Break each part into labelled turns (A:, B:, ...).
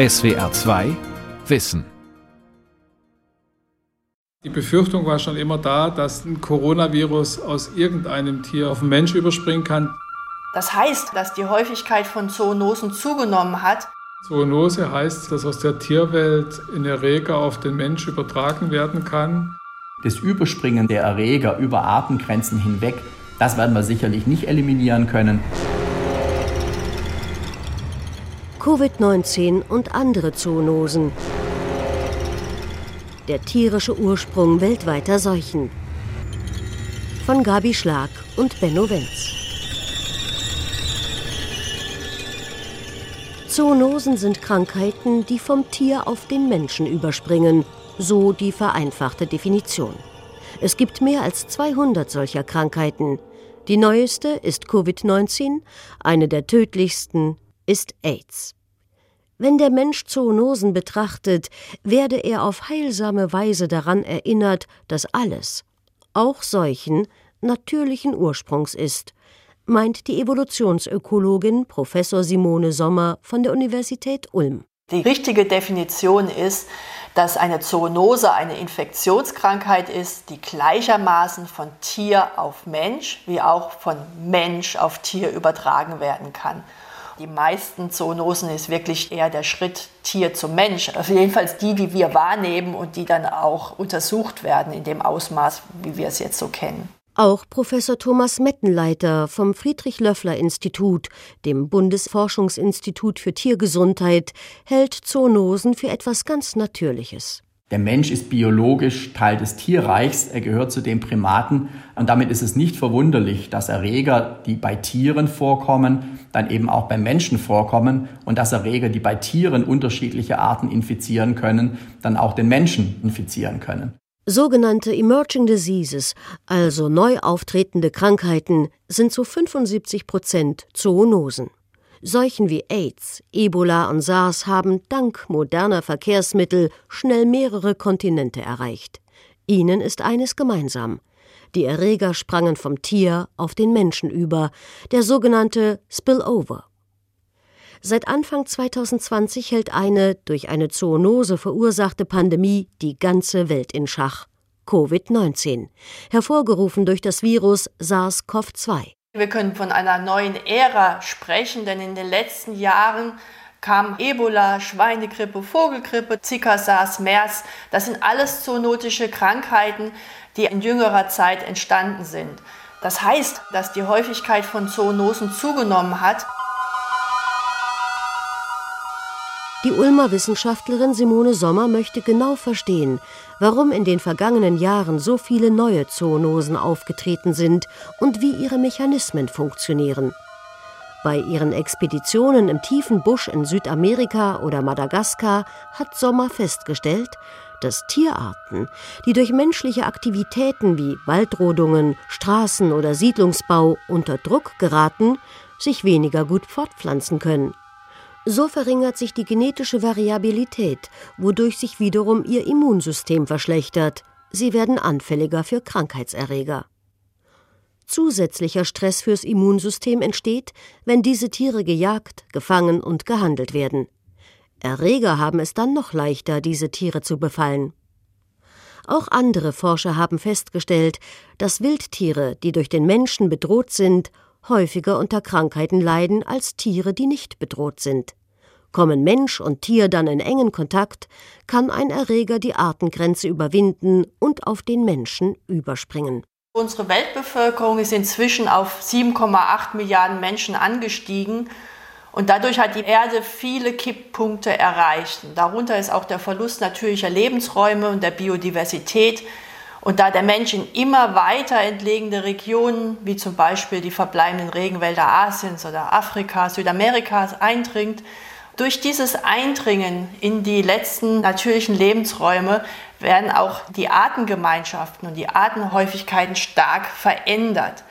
A: SWR 2 Wissen.
B: Die Befürchtung war schon immer da, dass ein Coronavirus aus irgendeinem Tier auf den Mensch überspringen kann.
C: Das heißt, dass die Häufigkeit von Zoonosen zugenommen hat.
B: Zoonose heißt, dass aus der Tierwelt ein Erreger auf den Mensch übertragen werden kann.
D: Das Überspringen der Erreger über Artengrenzen hinweg, das werden wir sicherlich nicht eliminieren können.
E: Covid-19 und andere Zoonosen. Der tierische Ursprung weltweiter Seuchen. Von Gabi Schlag und Benno Wenz. Zoonosen sind Krankheiten, die vom Tier auf den Menschen überspringen, so die vereinfachte Definition. Es gibt mehr als 200 solcher Krankheiten. Die neueste ist Covid-19, eine der tödlichsten ist AIDS. Wenn der Mensch Zoonosen betrachtet, werde er auf heilsame Weise daran erinnert, dass alles, auch Seuchen, natürlichen Ursprungs ist, meint die Evolutionsökologin Professor Simone Sommer von der Universität Ulm.
C: Die richtige Definition ist, dass eine Zoonose eine Infektionskrankheit ist, die gleichermaßen von Tier auf Mensch wie auch von Mensch auf Tier übertragen werden kann. Die meisten Zoonosen ist wirklich eher der Schritt Tier zum Mensch. Also jedenfalls die, die wir wahrnehmen und die dann auch untersucht werden in dem Ausmaß, wie wir es jetzt so kennen.
E: Auch Professor Thomas Mettenleiter vom Friedrich-Löffler-Institut, dem Bundesforschungsinstitut für Tiergesundheit, hält Zoonosen für etwas ganz Natürliches.
D: Der Mensch ist biologisch Teil des Tierreichs, er gehört zu den Primaten und damit ist es nicht verwunderlich, dass Erreger, die bei Tieren vorkommen, dann eben auch beim Menschen vorkommen und dass Erreger, die bei Tieren unterschiedliche Arten infizieren können, dann auch den Menschen infizieren können.
E: Sogenannte Emerging Diseases, also neu auftretende Krankheiten, sind zu 75 Prozent Zoonosen. Seuchen wie AIDS, Ebola und SARS haben dank moderner Verkehrsmittel schnell mehrere Kontinente erreicht. Ihnen ist eines gemeinsam. Die Erreger sprangen vom Tier auf den Menschen über, der sogenannte Spillover. Seit Anfang 2020 hält eine durch eine Zoonose verursachte Pandemie die ganze Welt in Schach. Covid-19, hervorgerufen durch das Virus SARS-CoV-2.
C: Wir können von einer neuen Ära sprechen, denn in den letzten Jahren kam Ebola, Schweinegrippe, Vogelgrippe, Zika, SARS, MERS. Das sind alles zoonotische Krankheiten, die in jüngerer Zeit entstanden sind. Das heißt, dass die Häufigkeit von Zoonosen zugenommen hat.
E: Die Ulmer Wissenschaftlerin Simone Sommer möchte genau verstehen, warum in den vergangenen Jahren so viele neue Zoonosen aufgetreten sind und wie ihre Mechanismen funktionieren. Bei ihren Expeditionen im tiefen Busch in Südamerika oder Madagaskar hat Sommer festgestellt, dass Tierarten, die durch menschliche Aktivitäten wie Waldrodungen, Straßen oder Siedlungsbau unter Druck geraten, sich weniger gut fortpflanzen können. So verringert sich die genetische Variabilität, wodurch sich wiederum ihr Immunsystem verschlechtert. Sie werden anfälliger für Krankheitserreger. Zusätzlicher Stress fürs Immunsystem entsteht, wenn diese Tiere gejagt, gefangen und gehandelt werden. Erreger haben es dann noch leichter, diese Tiere zu befallen. Auch andere Forscher haben festgestellt, dass Wildtiere, die durch den Menschen bedroht sind, häufiger unter Krankheiten leiden als Tiere, die nicht bedroht sind. Kommen Mensch und Tier dann in engen Kontakt, kann ein Erreger die Artengrenze überwinden und auf den Menschen überspringen.
C: Unsere Weltbevölkerung ist inzwischen auf 7,8 Milliarden Menschen angestiegen und dadurch hat die Erde viele Kipppunkte erreicht. darunter ist auch der Verlust natürlicher Lebensräume und der Biodiversität. Und da der Mensch in immer weiter entlegene Regionen, wie zum Beispiel die verbleibenden Regenwälder Asiens oder Afrikas, Südamerikas eindringt, durch dieses Eindringen in die letzten natürlichen Lebensräume werden auch die Artengemeinschaften und die Artenhäufigkeiten stark verändert.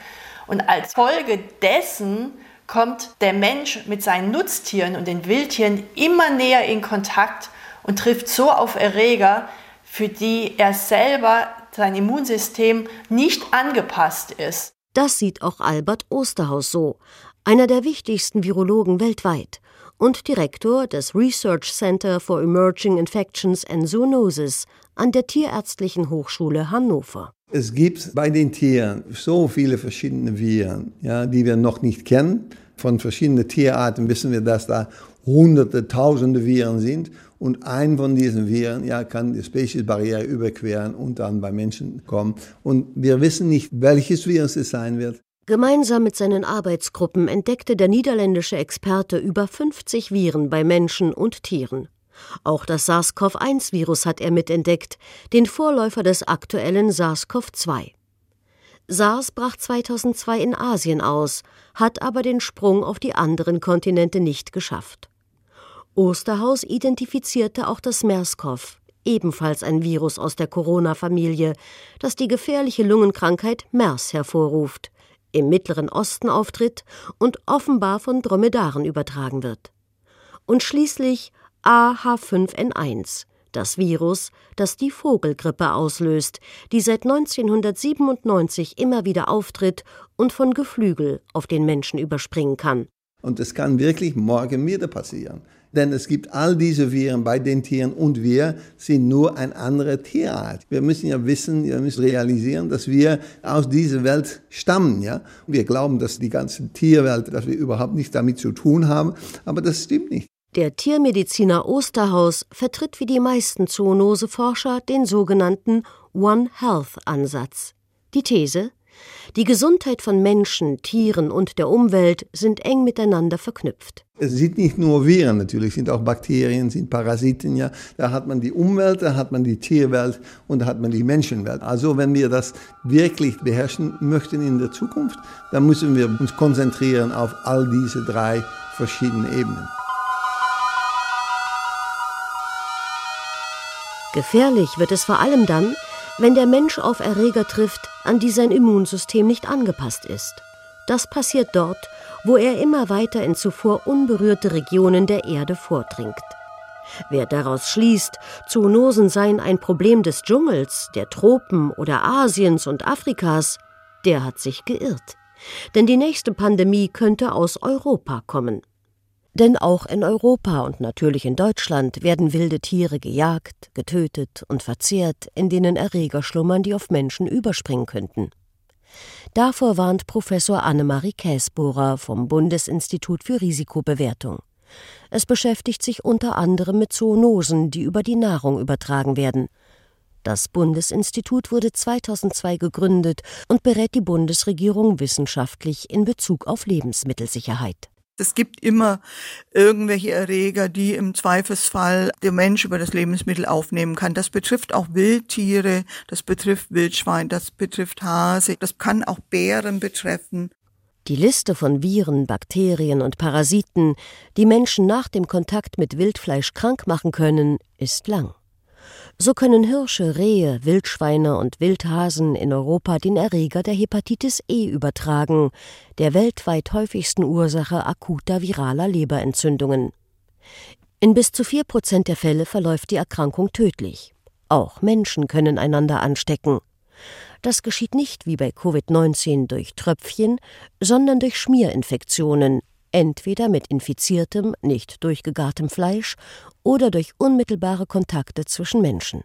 C: Und als Folge dessen kommt der Mensch mit seinen Nutztieren und den Wildtieren immer näher in Kontakt und trifft so auf Erreger, für die er selber sein Immunsystem nicht angepasst ist.
E: Das sieht auch Albert Osterhaus so, einer der wichtigsten Virologen weltweit und Direktor des Research Center for Emerging Infections and Zoonosis an der Tierärztlichen Hochschule Hannover.
F: Es gibt bei den Tieren so viele verschiedene Viren, ja, die wir noch nicht kennen. Von verschiedenen Tierarten wissen wir, dass da hunderte, tausende Viren sind. Und ein von diesen Viren ja, kann die Speziesbarriere überqueren und dann bei Menschen kommen. Und wir wissen nicht, welches Virus es sein wird.
E: Gemeinsam mit seinen Arbeitsgruppen entdeckte der niederländische Experte über 50 Viren bei Menschen und Tieren. Auch das SARS-CoV-1-Virus hat er mitentdeckt, den Vorläufer des aktuellen SARS-CoV-2. SARS brach 2002 in Asien aus, hat aber den Sprung auf die anderen Kontinente nicht geschafft. Osterhaus identifizierte auch das MERS-CoV, ebenfalls ein Virus aus der Corona-Familie, das die gefährliche Lungenkrankheit MERS hervorruft im Mittleren Osten auftritt und offenbar von Dromedaren übertragen wird. Und schließlich AH5N1, das Virus, das die Vogelgrippe auslöst, die seit 1997 immer wieder auftritt und von Geflügel auf den Menschen überspringen kann.
F: Und es kann wirklich morgen wieder passieren. Denn es gibt all diese Viren bei den Tieren und wir sind nur eine andere Tierart. Wir müssen ja wissen, wir müssen realisieren, dass wir aus dieser Welt stammen. Ja? Wir glauben, dass die ganze Tierwelt, dass wir überhaupt nichts damit zu tun haben, aber das stimmt nicht.
E: Der Tiermediziner Osterhaus vertritt wie die meisten Zoonoseforscher den sogenannten One Health Ansatz. Die These, die Gesundheit von Menschen, Tieren und der Umwelt sind eng miteinander verknüpft.
F: Es sind nicht nur Viren natürlich, sind auch Bakterien, sind Parasiten, ja. Da hat man die Umwelt, da hat man die Tierwelt und da hat man die Menschenwelt. Also wenn wir das wirklich beherrschen möchten in der Zukunft, dann müssen wir uns konzentrieren auf all diese drei verschiedenen Ebenen.
E: Gefährlich wird es vor allem dann, wenn der Mensch auf Erreger trifft, an die sein Immunsystem nicht angepasst ist. Das passiert dort, wo er immer weiter in zuvor unberührte Regionen der Erde vordringt. Wer daraus schließt, Zoonosen seien ein Problem des Dschungels, der Tropen oder Asiens und Afrikas, der hat sich geirrt. Denn die nächste Pandemie könnte aus Europa kommen. Denn auch in Europa und natürlich in Deutschland werden wilde Tiere gejagt, getötet und verzehrt, in denen Erreger schlummern, die auf Menschen überspringen könnten. Davor warnt Professor Annemarie Käsbohrer vom Bundesinstitut für Risikobewertung. Es beschäftigt sich unter anderem mit Zoonosen, die über die Nahrung übertragen werden. Das Bundesinstitut wurde 2002 gegründet und berät die Bundesregierung wissenschaftlich in Bezug auf Lebensmittelsicherheit.
G: Es gibt immer irgendwelche Erreger, die im Zweifelsfall der Mensch über das Lebensmittel aufnehmen kann. Das betrifft auch Wildtiere, das betrifft Wildschwein, das betrifft Hase, das kann auch Bären betreffen.
E: Die Liste von Viren, Bakterien und Parasiten, die Menschen nach dem Kontakt mit Wildfleisch krank machen können, ist lang. So können Hirsche, Rehe, Wildschweine und Wildhasen in Europa den Erreger der Hepatitis E übertragen, der weltweit häufigsten Ursache akuter viraler Leberentzündungen. In bis zu vier Prozent der Fälle verläuft die Erkrankung tödlich. Auch Menschen können einander anstecken. Das geschieht nicht wie bei Covid-19 durch Tröpfchen, sondern durch Schmierinfektionen, entweder mit infiziertem, nicht durchgegartem Fleisch oder durch unmittelbare Kontakte zwischen Menschen.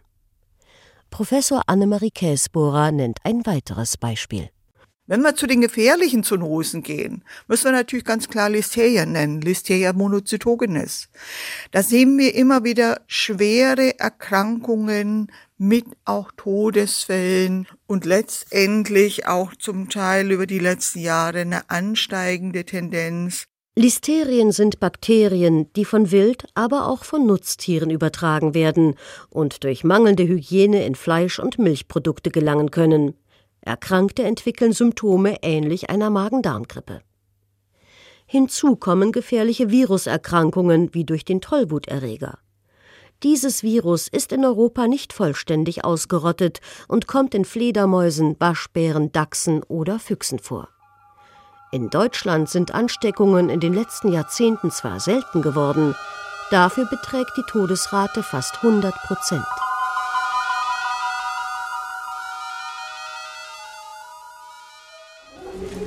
E: Professor Annemarie Käsbohrer nennt ein weiteres Beispiel.
G: Wenn wir zu den gefährlichen Zoonosen gehen, müssen wir natürlich ganz klar Listeria nennen, Listeria monocytogenes. Da sehen wir immer wieder schwere Erkrankungen mit auch Todesfällen und letztendlich auch zum Teil über die letzten Jahre eine ansteigende Tendenz
E: Listerien sind Bakterien, die von Wild, aber auch von Nutztieren übertragen werden und durch mangelnde Hygiene in Fleisch und Milchprodukte gelangen können. Erkrankte entwickeln Symptome ähnlich einer Magen-Darm-Grippe. Hinzu kommen gefährliche Viruserkrankungen wie durch den Tollwuterreger. Dieses Virus ist in Europa nicht vollständig ausgerottet und kommt in Fledermäusen, Waschbären, Dachsen oder Füchsen vor. In Deutschland sind Ansteckungen in den letzten Jahrzehnten zwar selten geworden, dafür beträgt die Todesrate fast 100 Prozent.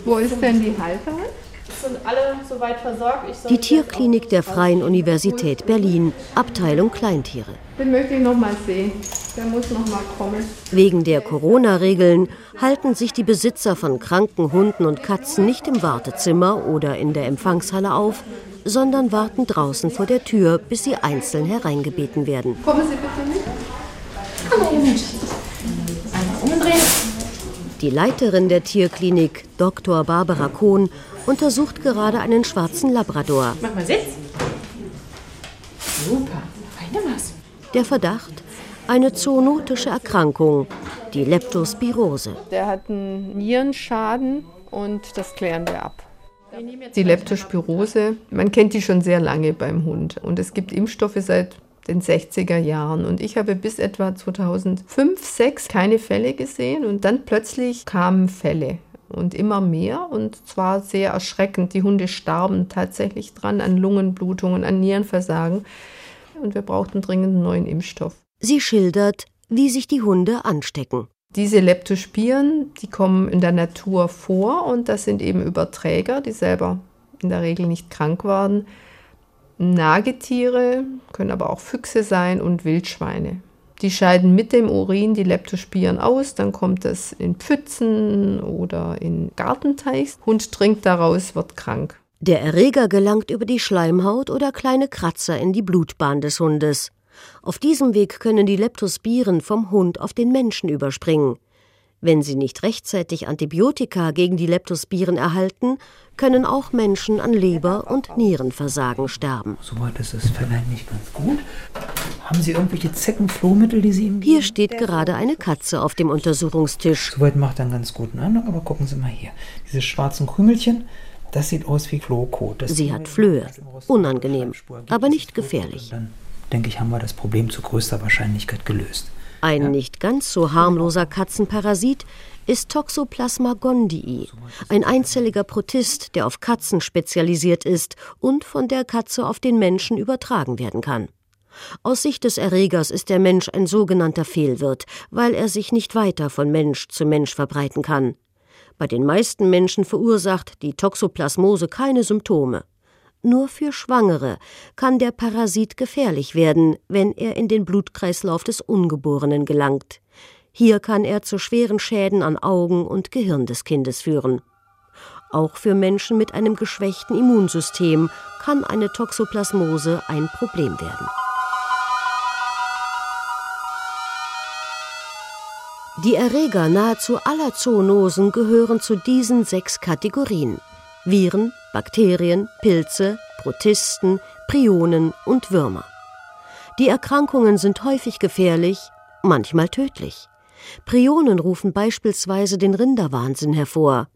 H: Wo ist denn die Halterung?
E: Die Tierklinik der Freien Universität Berlin, Abteilung Kleintiere.
H: Den möchte ich noch mal sehen. Der muss noch mal kommen.
E: Wegen der Corona-Regeln halten sich die Besitzer von kranken Hunden und Katzen nicht im Wartezimmer oder in der Empfangshalle auf, sondern warten draußen vor der Tür, bis sie einzeln hereingebeten werden.
H: Kommen Sie bitte mit. Hallo, Einmal umdrehen.
E: Die Leiterin der Tierklinik, Dr. Barbara Kohn, untersucht gerade einen schwarzen Labrador.
H: Mach mal Sitz. Super.
E: Der Verdacht? Eine zoonotische Erkrankung, die Leptospirose.
I: Der hat einen Nierenschaden und das klären wir ab. Die Leptospirose, man kennt die schon sehr lange beim Hund und es gibt Impfstoffe seit den 60er Jahren und ich habe bis etwa 2005, 2006 keine Fälle gesehen und dann plötzlich kamen Fälle und immer mehr und zwar sehr erschreckend. Die Hunde starben tatsächlich dran an Lungenblutungen, an Nierenversagen und wir brauchten dringend einen neuen Impfstoff.
E: Sie schildert, wie sich die Hunde anstecken.
I: Diese Leptospiren, die kommen in der Natur vor und das sind eben Überträger, die selber in der Regel nicht krank waren. Nagetiere können aber auch Füchse sein und Wildschweine. Die scheiden mit dem Urin die Leptospiren aus, dann kommt es in Pfützen oder in Gartenteichs. Hund trinkt daraus, wird krank.
E: Der Erreger gelangt über die Schleimhaut oder kleine Kratzer in die Blutbahn des Hundes. Auf diesem Weg können die Leptospiren vom Hund auf den Menschen überspringen. Wenn sie nicht rechtzeitig Antibiotika gegen die Leptospiren erhalten, können auch Menschen an Leber- und Nierenversagen sterben.
J: Soweit ist es vielleicht nicht ganz gut. Haben Sie irgendwelche Zeckenflohmittel, die Sie ihm
E: Hier steht gerade eine Katze auf dem Untersuchungstisch.
J: Soweit macht er einen ganz guten Eindruck, aber gucken Sie mal hier. Diese schwarzen Krümelchen, das sieht aus wie Flohkot. Das
E: Sie hat Flöhe. Unangenehm, aber nicht gefährlich.
J: Dann denke ich, haben wir das Problem zu größter Wahrscheinlichkeit gelöst.
E: Ein nicht ganz so harmloser Katzenparasit ist Toxoplasma gondii, ein einzelliger Protist, der auf Katzen spezialisiert ist und von der Katze auf den Menschen übertragen werden kann. Aus Sicht des Erregers ist der Mensch ein sogenannter Fehlwirt, weil er sich nicht weiter von Mensch zu Mensch verbreiten kann. Bei den meisten Menschen verursacht die Toxoplasmose keine Symptome. Nur für Schwangere kann der Parasit gefährlich werden, wenn er in den Blutkreislauf des Ungeborenen gelangt. Hier kann er zu schweren Schäden an Augen und Gehirn des Kindes führen. Auch für Menschen mit einem geschwächten Immunsystem kann eine Toxoplasmose ein Problem werden. Die Erreger nahezu aller Zoonosen gehören zu diesen sechs Kategorien. Viren, Bakterien, Pilze, Protisten, Prionen und Würmer. Die Erkrankungen sind häufig gefährlich, manchmal tödlich. Prionen rufen beispielsweise den Rinderwahnsinn hervor.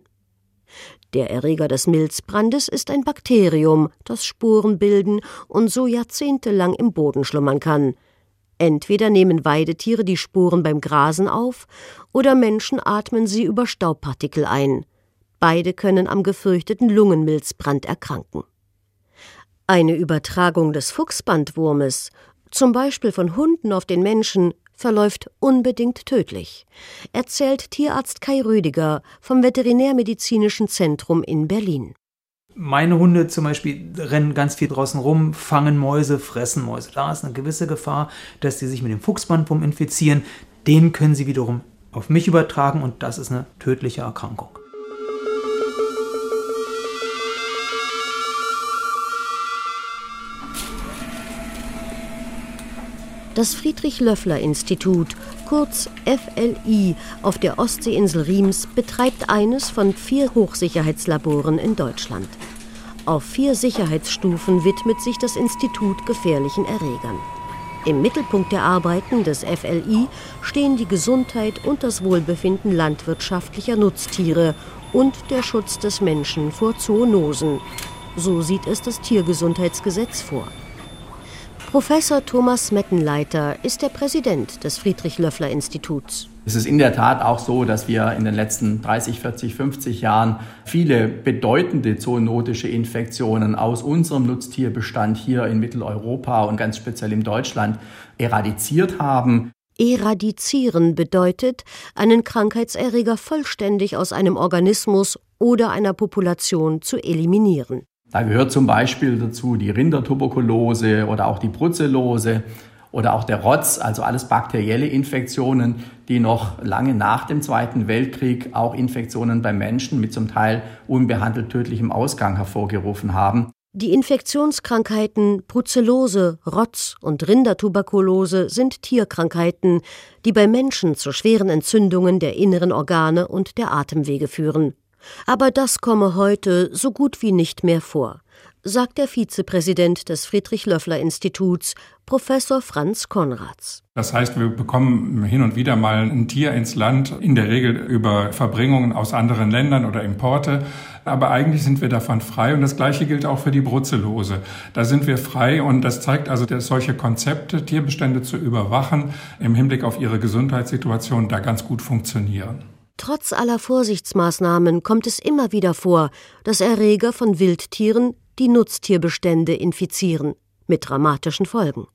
E: Der Erreger des Milzbrandes ist ein Bakterium, das Spuren bilden und so jahrzehntelang im Boden schlummern kann. Entweder nehmen Weidetiere die Spuren beim Grasen auf, oder Menschen atmen sie über Staubpartikel ein. Beide können am gefürchteten Lungenmilzbrand erkranken. Eine Übertragung des Fuchsbandwurmes, zum Beispiel von Hunden auf den Menschen, verläuft unbedingt tödlich, erzählt Tierarzt Kai Rüdiger vom Veterinärmedizinischen Zentrum in Berlin.
J: Meine Hunde zum Beispiel rennen ganz viel draußen rum, fangen Mäuse, fressen Mäuse. Da ist eine gewisse Gefahr, dass sie sich mit dem Fuchsbandwurm infizieren. Den können sie wiederum auf mich übertragen und das ist eine tödliche Erkrankung.
E: Das Friedrich-Löffler-Institut, kurz FLI, auf der Ostseeinsel Riems betreibt eines von vier Hochsicherheitslaboren in Deutschland. Auf vier Sicherheitsstufen widmet sich das Institut gefährlichen Erregern. Im Mittelpunkt der Arbeiten des FLI stehen die Gesundheit und das Wohlbefinden landwirtschaftlicher Nutztiere und der Schutz des Menschen vor Zoonosen. So sieht es das Tiergesundheitsgesetz vor. Professor Thomas Mettenleiter ist der Präsident des Friedrich-Löffler-Instituts.
D: Es ist in der Tat auch so, dass wir in den letzten 30, 40, 50 Jahren viele bedeutende zoonotische Infektionen aus unserem Nutztierbestand hier in Mitteleuropa und ganz speziell in Deutschland eradiziert haben.
E: Eradizieren bedeutet, einen Krankheitserreger vollständig aus einem Organismus oder einer Population zu eliminieren.
D: Da gehört zum Beispiel dazu die Rindertuberkulose oder auch die Brucellose oder auch der Rotz, also alles bakterielle Infektionen, die noch lange nach dem Zweiten Weltkrieg auch Infektionen bei Menschen mit zum Teil unbehandelt tödlichem Ausgang hervorgerufen haben.
E: Die Infektionskrankheiten Brucellose, Rotz und Rindertuberkulose sind Tierkrankheiten, die bei Menschen zu schweren Entzündungen der inneren Organe und der Atemwege führen. Aber das komme heute so gut wie nicht mehr vor sagt der Vizepräsident des Friedrich-Löffler-Instituts, Professor Franz Konrads.
K: Das heißt, wir bekommen hin und wieder mal ein Tier ins Land, in der Regel über Verbringungen aus anderen Ländern oder Importe. Aber eigentlich sind wir davon frei und das Gleiche gilt auch für die Brucellose. Da sind wir frei und das zeigt also, dass solche Konzepte, Tierbestände zu überwachen, im Hinblick auf ihre Gesundheitssituation da ganz gut funktionieren.
E: Trotz aller Vorsichtsmaßnahmen kommt es immer wieder vor, dass Erreger von Wildtieren die Nutztierbestände infizieren, mit dramatischen Folgen.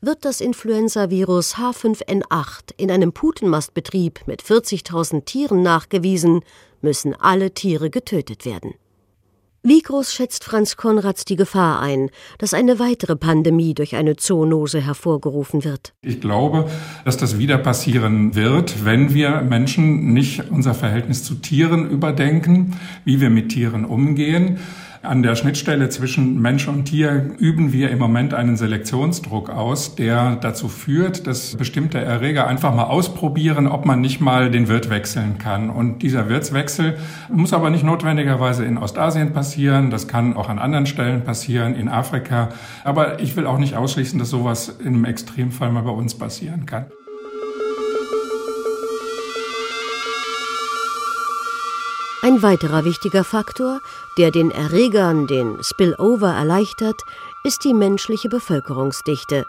E: Wird das Influenzavirus H5N8 in einem Putenmastbetrieb mit 40.000 Tieren nachgewiesen, müssen alle Tiere getötet werden. Wie groß schätzt Franz Konrads die Gefahr ein, dass eine weitere Pandemie durch eine Zoonose hervorgerufen wird?
K: Ich glaube, dass das wieder passieren wird, wenn wir Menschen nicht unser Verhältnis zu Tieren überdenken, wie wir mit Tieren umgehen. An der Schnittstelle zwischen Mensch und Tier üben wir im Moment einen Selektionsdruck aus, der dazu führt, dass bestimmte Erreger einfach mal ausprobieren, ob man nicht mal den Wirt wechseln kann. Und dieser Wirtswechsel muss aber nicht notwendigerweise in Ostasien passieren. Das kann auch an anderen Stellen passieren, in Afrika. Aber ich will auch nicht ausschließen, dass sowas im Extremfall mal bei uns passieren kann.
E: Ein weiterer wichtiger Faktor, der den Erregern den Spillover erleichtert, ist die menschliche Bevölkerungsdichte.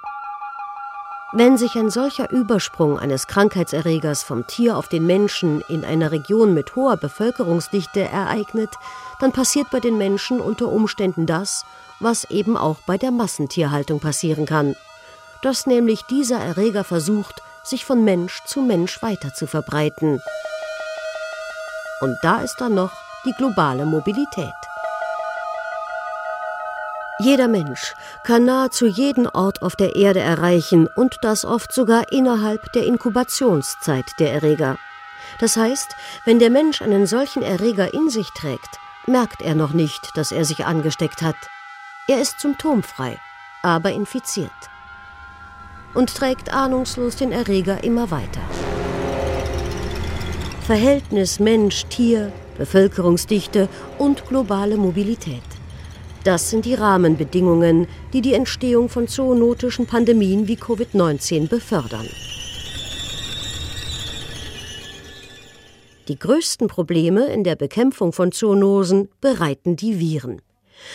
E: Wenn sich ein solcher Übersprung eines Krankheitserregers vom Tier auf den Menschen in einer Region mit hoher Bevölkerungsdichte ereignet, dann passiert bei den Menschen unter Umständen das, was eben auch bei der Massentierhaltung passieren kann. Dass nämlich dieser Erreger versucht, sich von Mensch zu Mensch weiter zu verbreiten. Und da ist dann noch die globale Mobilität. Jeder Mensch kann nahezu jeden Ort auf der Erde erreichen und das oft sogar innerhalb der Inkubationszeit der Erreger. Das heißt, wenn der Mensch einen solchen Erreger in sich trägt, merkt er noch nicht, dass er sich angesteckt hat. Er ist symptomfrei, aber infiziert und trägt ahnungslos den Erreger immer weiter. Verhältnis Mensch-Tier, Bevölkerungsdichte und globale Mobilität. Das sind die Rahmenbedingungen, die die Entstehung von zoonotischen Pandemien wie Covid-19 befördern. Die größten Probleme in der Bekämpfung von Zoonosen bereiten die Viren.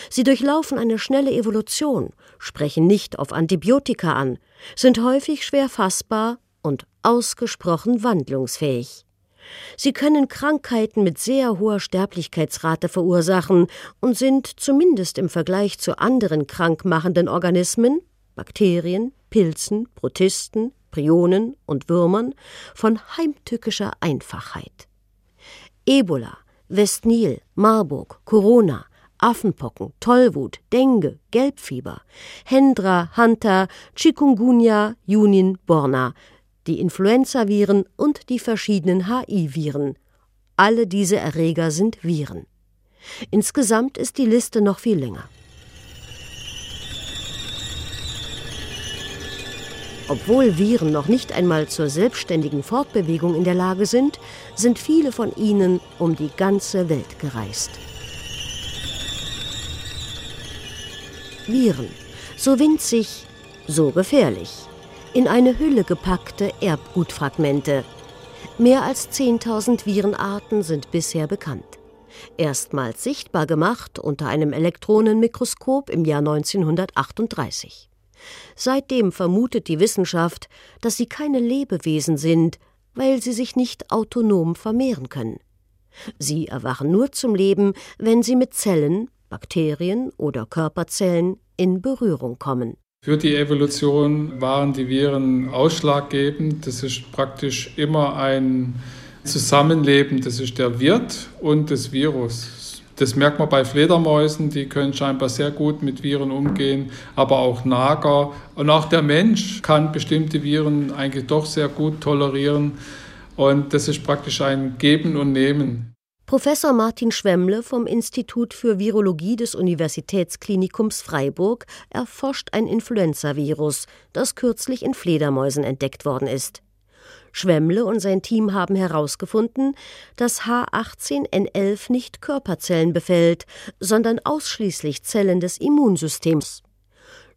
E: Sie durchlaufen eine schnelle Evolution, sprechen nicht auf Antibiotika an, sind häufig schwer fassbar und ausgesprochen wandlungsfähig. Sie können Krankheiten mit sehr hoher Sterblichkeitsrate verursachen und sind zumindest im Vergleich zu anderen krankmachenden Organismen Bakterien, Pilzen, Protisten, Prionen und Würmern von heimtückischer Einfachheit. Ebola, Westnil, Marburg, Corona, Affenpocken, Tollwut, Dengue, Gelbfieber, Hendra, Hanta, Chikungunya, Junin, Borna die Influenzaviren und die verschiedenen HI-Viren. Alle diese Erreger sind Viren. Insgesamt ist die Liste noch viel länger. Obwohl Viren noch nicht einmal zur selbstständigen Fortbewegung in der Lage sind, sind viele von ihnen um die ganze Welt gereist. Viren, so winzig, so gefährlich in eine Hülle gepackte Erbgutfragmente. Mehr als 10.000 Virenarten sind bisher bekannt. Erstmals sichtbar gemacht unter einem Elektronenmikroskop im Jahr 1938. Seitdem vermutet die Wissenschaft, dass sie keine Lebewesen sind, weil sie sich nicht autonom vermehren können. Sie erwachen nur zum Leben, wenn sie mit Zellen, Bakterien oder Körperzellen in Berührung kommen.
B: Für die Evolution waren die Viren ausschlaggebend. Das ist praktisch immer ein zusammenleben. Das ist der Wirt und das Virus. Das merkt man bei Fledermäusen, die können scheinbar sehr gut mit Viren umgehen, aber auch Nager. Und auch der Mensch kann bestimmte Viren eigentlich doch sehr gut tolerieren. Und das ist praktisch ein Geben und Nehmen.
E: Professor Martin Schwemmle vom Institut für Virologie des Universitätsklinikums Freiburg erforscht ein Influenzavirus, das kürzlich in Fledermäusen entdeckt worden ist. Schwemmle und sein Team haben herausgefunden, dass H18N11 nicht Körperzellen befällt, sondern ausschließlich Zellen des Immunsystems.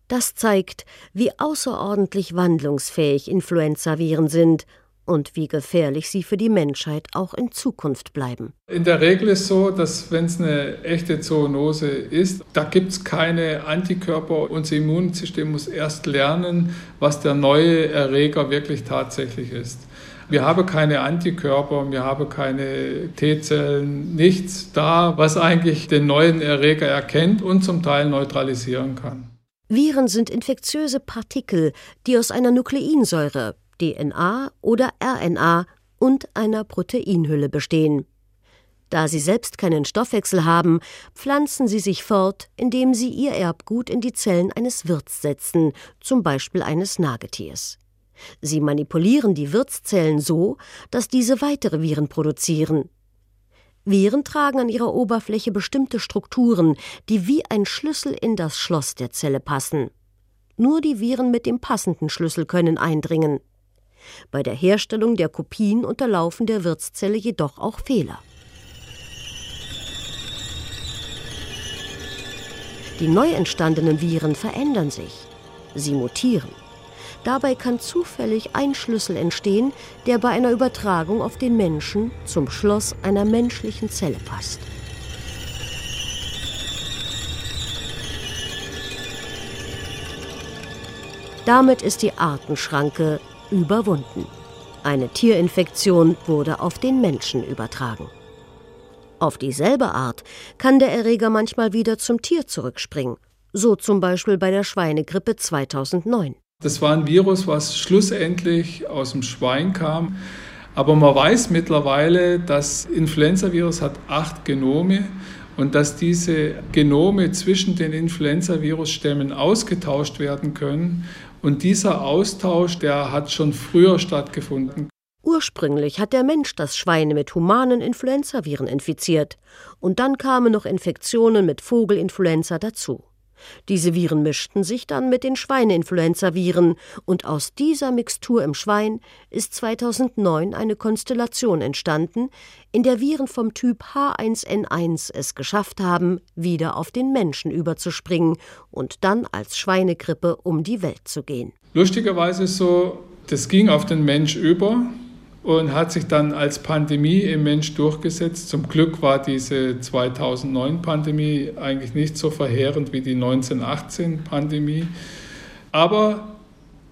E: Das zeigt, wie außerordentlich wandlungsfähig Influenzaviren sind und wie gefährlich sie für die Menschheit auch in Zukunft bleiben.
B: In der Regel ist es so, dass wenn es eine echte Zoonose ist, da gibt es keine Antikörper. Unser Immunsystem muss erst lernen, was der neue Erreger wirklich tatsächlich ist. Wir haben keine Antikörper, wir haben keine T-Zellen, nichts da, was eigentlich den neuen Erreger erkennt und zum Teil neutralisieren kann.
E: Viren sind infektiöse Partikel, die aus einer Nukleinsäure, DNA oder RNA und einer Proteinhülle bestehen. Da sie selbst keinen Stoffwechsel haben, pflanzen sie sich fort, indem sie ihr Erbgut in die Zellen eines Wirts setzen, zum Beispiel eines Nagetiers. Sie manipulieren die Wirtszellen so, dass diese weitere Viren produzieren. Viren tragen an ihrer Oberfläche bestimmte Strukturen, die wie ein Schlüssel in das Schloss der Zelle passen. Nur die Viren mit dem passenden Schlüssel können eindringen. Bei der Herstellung der Kopien unterlaufen der Wirtszelle jedoch auch Fehler. Die neu entstandenen Viren verändern sich. Sie mutieren. Dabei kann zufällig ein Schlüssel entstehen, der bei einer Übertragung auf den Menschen zum Schloss einer menschlichen Zelle passt. Damit ist die Artenschranke überwunden. Eine Tierinfektion wurde auf den Menschen übertragen. Auf dieselbe Art kann der Erreger manchmal wieder zum Tier zurückspringen, so zum Beispiel bei der Schweinegrippe 2009.
B: Das war ein Virus, was schlussendlich aus dem Schwein kam. Aber man weiß mittlerweile, das Influenzavirus hat acht Genome und dass diese Genome zwischen den Influenzavirusstämmen ausgetauscht werden können und dieser Austausch, der hat schon früher stattgefunden.
E: Ursprünglich hat der Mensch das Schweine mit humanen Influenzaviren infiziert, und dann kamen noch Infektionen mit Vogelinfluenza dazu. Diese Viren mischten sich dann mit den Schweineinfluenzaviren, und aus dieser Mixtur im Schwein ist 2009 eine Konstellation entstanden, in der Viren vom Typ H1N1 es geschafft haben, wieder auf den Menschen überzuspringen und dann als Schweinegrippe um die Welt zu gehen.
B: Lustigerweise ist so, das ging auf den Mensch über und hat sich dann als Pandemie im Mensch durchgesetzt. Zum Glück war diese 2009-Pandemie eigentlich nicht so verheerend wie die 1918-Pandemie. Aber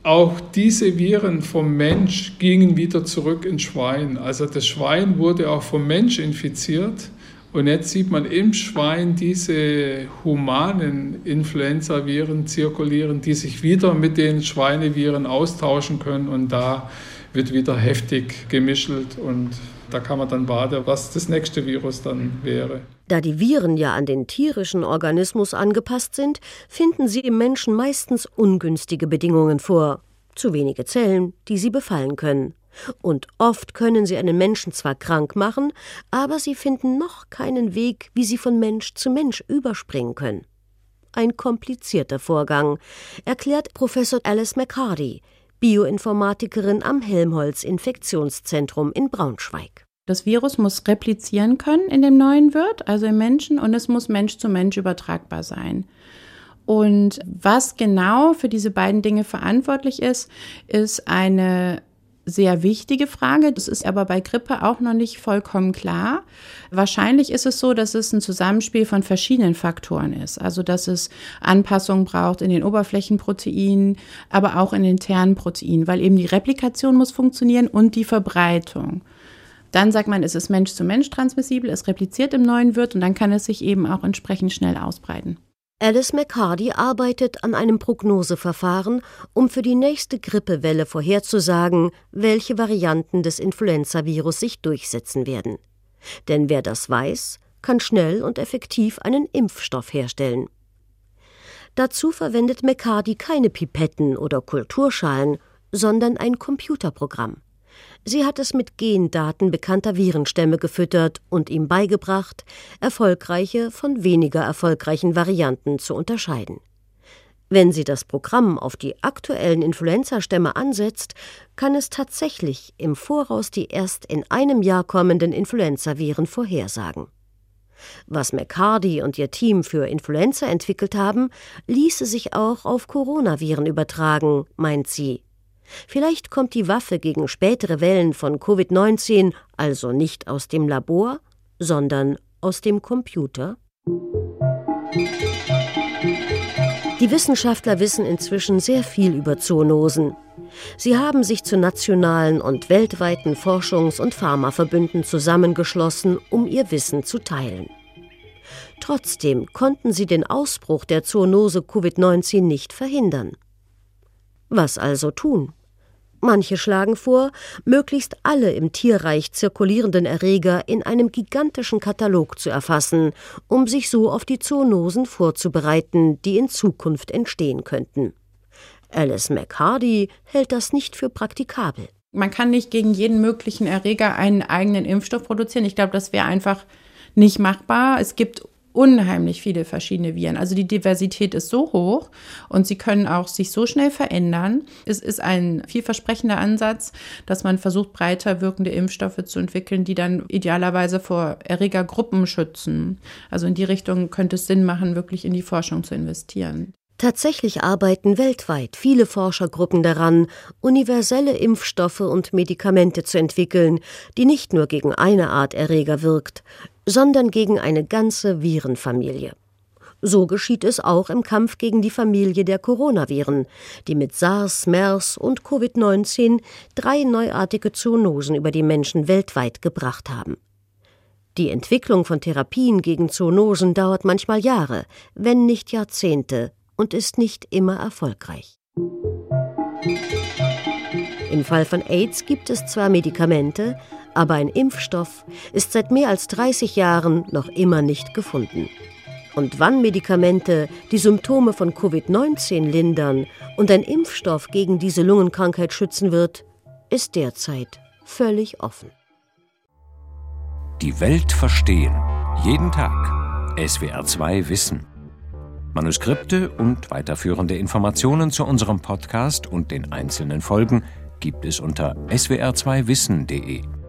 B: auch diese Viren vom Mensch gingen wieder zurück ins Schwein. Also das Schwein wurde auch vom Mensch infiziert. Und jetzt sieht man im Schwein diese humanen Influenza-Viren zirkulieren, die sich wieder mit den Schweineviren austauschen können. Und da wird wieder heftig gemischelt und da kann man dann warten, was das nächste Virus dann wäre.
E: Da die Viren ja an den tierischen Organismus angepasst sind, finden sie im Menschen meistens ungünstige Bedingungen vor. Zu wenige Zellen, die sie befallen können. Und oft können sie einen Menschen zwar krank machen, aber sie finden noch keinen Weg, wie sie von Mensch zu Mensch überspringen können. Ein komplizierter Vorgang, erklärt Professor Alice McCarty, Bioinformatikerin am Helmholtz Infektionszentrum in Braunschweig.
L: Das Virus muss replizieren können in dem neuen Wirt, also im Menschen, und es muss Mensch zu Mensch übertragbar sein. Und was genau für diese beiden Dinge verantwortlich ist, ist eine sehr wichtige Frage. Das ist aber bei Grippe auch noch nicht vollkommen klar. Wahrscheinlich ist es so, dass es ein Zusammenspiel von verschiedenen Faktoren ist. Also, dass es Anpassungen braucht in den Oberflächenproteinen, aber auch in den internen Proteinen, weil eben die Replikation muss funktionieren und die Verbreitung. Dann sagt man, es ist Mensch zu Mensch transmissibel, es repliziert im neuen Wirt und dann kann es sich eben auch entsprechend schnell ausbreiten.
E: Alice McCarty arbeitet an einem Prognoseverfahren, um für die nächste Grippewelle vorherzusagen, welche Varianten des Influenzavirus sich durchsetzen werden. Denn wer das weiß, kann schnell und effektiv einen Impfstoff herstellen. Dazu verwendet McCarty keine Pipetten oder Kulturschalen, sondern ein Computerprogramm. Sie hat es mit Gendaten bekannter Virenstämme gefüttert und ihm beigebracht, erfolgreiche von weniger erfolgreichen Varianten zu unterscheiden. Wenn sie das Programm auf die aktuellen Influenzastämme ansetzt, kann es tatsächlich im Voraus die erst in einem Jahr kommenden Influenzaviren vorhersagen. Was McCarty und ihr Team für Influenza entwickelt haben, ließe sich auch auf Coronaviren übertragen, meint sie. Vielleicht kommt die Waffe gegen spätere Wellen von Covid-19 also nicht aus dem Labor, sondern aus dem Computer? Die Wissenschaftler wissen inzwischen sehr viel über Zoonosen. Sie haben sich zu nationalen und weltweiten Forschungs- und Pharmaverbünden zusammengeschlossen, um ihr Wissen zu teilen. Trotzdem konnten sie den Ausbruch der Zoonose Covid-19 nicht verhindern. Was also tun? Manche schlagen vor, möglichst alle im Tierreich zirkulierenden Erreger in einem gigantischen Katalog zu erfassen, um sich so auf die Zoonosen vorzubereiten, die in Zukunft entstehen könnten. Alice McHardy hält das nicht für praktikabel.
L: Man kann nicht gegen jeden möglichen Erreger einen eigenen Impfstoff produzieren. Ich glaube, das wäre einfach nicht machbar. Es gibt unheimlich viele verschiedene Viren. Also die Diversität ist so hoch und sie können auch sich so schnell verändern. Es ist ein vielversprechender Ansatz, dass man versucht, breiter wirkende Impfstoffe zu entwickeln, die dann idealerweise vor Erregergruppen schützen. Also in die Richtung könnte es Sinn machen, wirklich in die Forschung zu investieren.
E: Tatsächlich arbeiten weltweit viele Forschergruppen daran, universelle Impfstoffe und Medikamente zu entwickeln, die nicht nur gegen eine Art Erreger wirkt, sondern gegen eine ganze Virenfamilie. So geschieht es auch im Kampf gegen die Familie der Coronaviren, die mit SARS, MERS und Covid-19 drei neuartige Zoonosen über die Menschen weltweit gebracht haben. Die Entwicklung von Therapien gegen Zoonosen dauert manchmal Jahre, wenn nicht Jahrzehnte, und ist nicht immer erfolgreich. Im Fall von AIDS gibt es zwar Medikamente, aber ein Impfstoff ist seit mehr als 30 Jahren noch immer nicht gefunden. Und wann Medikamente die Symptome von Covid-19 lindern und ein Impfstoff gegen diese Lungenkrankheit schützen wird, ist derzeit völlig offen.
M: Die Welt verstehen. Jeden Tag. SWR2 Wissen. Manuskripte und weiterführende Informationen zu unserem Podcast und den einzelnen Folgen gibt es unter swr2wissen.de.